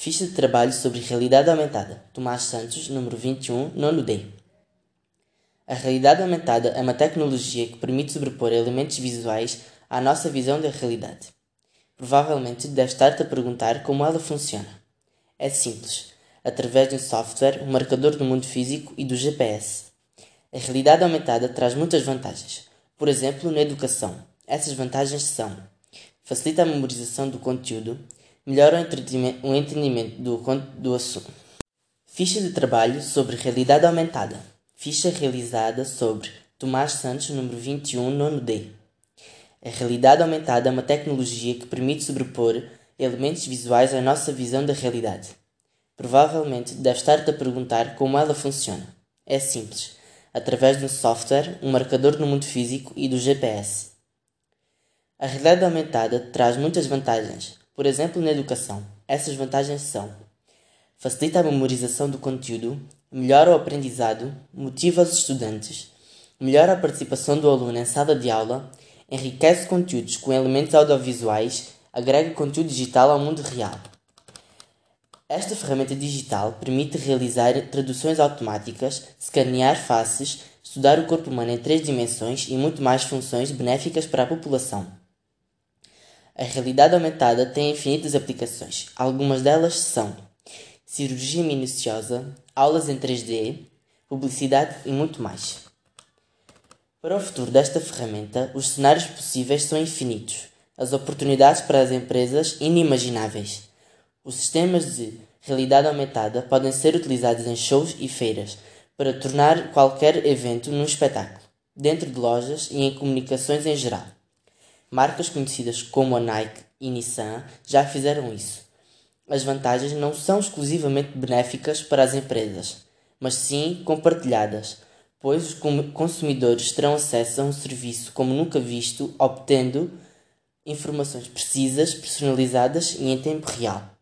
Ficha de trabalho sobre realidade aumentada. Tomás Santos, número 21, nono D. A realidade aumentada é uma tecnologia que permite sobrepor elementos visuais à nossa visão da realidade. Provavelmente deve estar-te a perguntar como ela funciona. É simples, através de um software, um marcador do mundo físico e do GPS. A realidade aumentada traz muitas vantagens. Por exemplo, na educação. Essas vantagens são: facilita a memorização do conteúdo, melhora o entendimento do, do assunto. Ficha de trabalho sobre realidade aumentada. Ficha realizada sobre Tomás Santos, número 21, nono D. A realidade aumentada é uma tecnologia que permite sobrepor elementos visuais à nossa visão da realidade. Provavelmente deve estar-te a perguntar como ela funciona. É simples, através de um software, um marcador no mundo físico e do GPS. A realidade aumentada traz muitas vantagens, por exemplo, na educação. Essas vantagens são: facilita a memorização do conteúdo, melhora o aprendizado, motiva os estudantes, melhora a participação do aluno em sala de aula, enriquece conteúdos com elementos audiovisuais, agrega conteúdo digital ao mundo real. Esta ferramenta digital permite realizar traduções automáticas, escanear faces, estudar o corpo humano em três dimensões e muito mais funções benéficas para a população. A realidade aumentada tem infinitas aplicações. Algumas delas são cirurgia minuciosa, aulas em 3D, publicidade e muito mais. Para o futuro desta ferramenta, os cenários possíveis são infinitos, as oportunidades para as empresas inimagináveis. Os sistemas de realidade aumentada podem ser utilizados em shows e feiras para tornar qualquer evento num espetáculo, dentro de lojas e em comunicações em geral. Marcas conhecidas como a Nike e Nissan já fizeram isso. As vantagens não são exclusivamente benéficas para as empresas, mas sim compartilhadas, pois os consumidores terão acesso a um serviço como nunca visto, obtendo informações precisas, personalizadas e em tempo real.